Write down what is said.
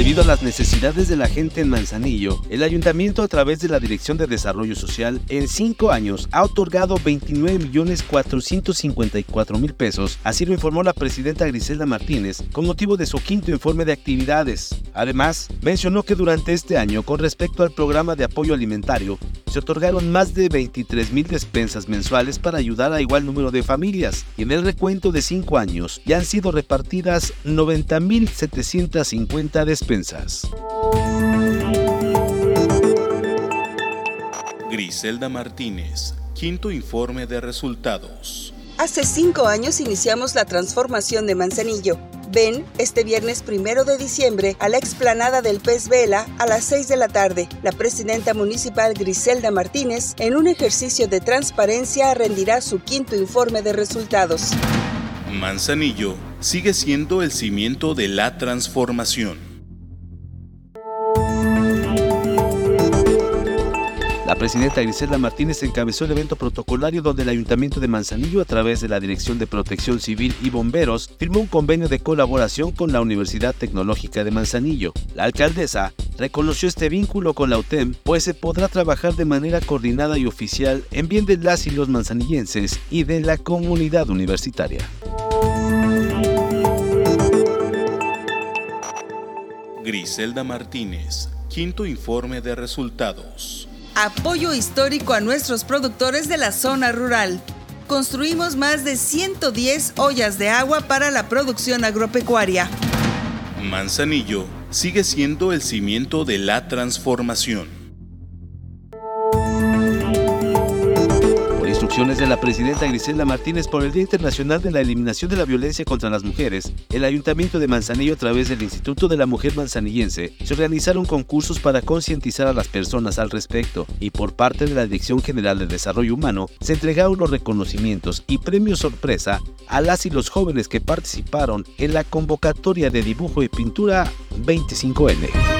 Debido a las necesidades de la gente en Manzanillo, el ayuntamiento a través de la Dirección de Desarrollo Social en cinco años ha otorgado 29.454.000 pesos, así lo informó la presidenta Griselda Martínez con motivo de su quinto informe de actividades. Además, mencionó que durante este año, con respecto al programa de apoyo alimentario, se otorgaron más de 23.000 despensas mensuales para ayudar a igual número de familias y en el recuento de cinco años ya han sido repartidas 90.750 despensas Griselda Martínez, quinto informe de resultados. Hace cinco años iniciamos la transformación de Manzanillo. Ven este viernes primero de diciembre a la explanada del Pez Vela a las 6 de la tarde. La presidenta municipal Griselda Martínez, en un ejercicio de transparencia, rendirá su quinto informe de resultados. Manzanillo sigue siendo el cimiento de la transformación. La presidenta Griselda Martínez encabezó el evento protocolario donde el Ayuntamiento de Manzanillo, a través de la Dirección de Protección Civil y Bomberos, firmó un convenio de colaboración con la Universidad Tecnológica de Manzanillo. La alcaldesa reconoció este vínculo con la UTEM, pues se podrá trabajar de manera coordinada y oficial en bien de las y los manzanillenses y de la comunidad universitaria. Griselda Martínez, quinto informe de resultados. Apoyo histórico a nuestros productores de la zona rural. Construimos más de 110 ollas de agua para la producción agropecuaria. Manzanillo sigue siendo el cimiento de la transformación. De la presidenta Griselda Martínez por el Día Internacional de la Eliminación de la Violencia contra las Mujeres, el Ayuntamiento de Manzanillo a través del Instituto de la Mujer Manzanillense se organizaron concursos para concientizar a las personas al respecto y por parte de la Dirección General de Desarrollo Humano se entregaron los reconocimientos y premios sorpresa a las y los jóvenes que participaron en la convocatoria de dibujo y pintura 25N.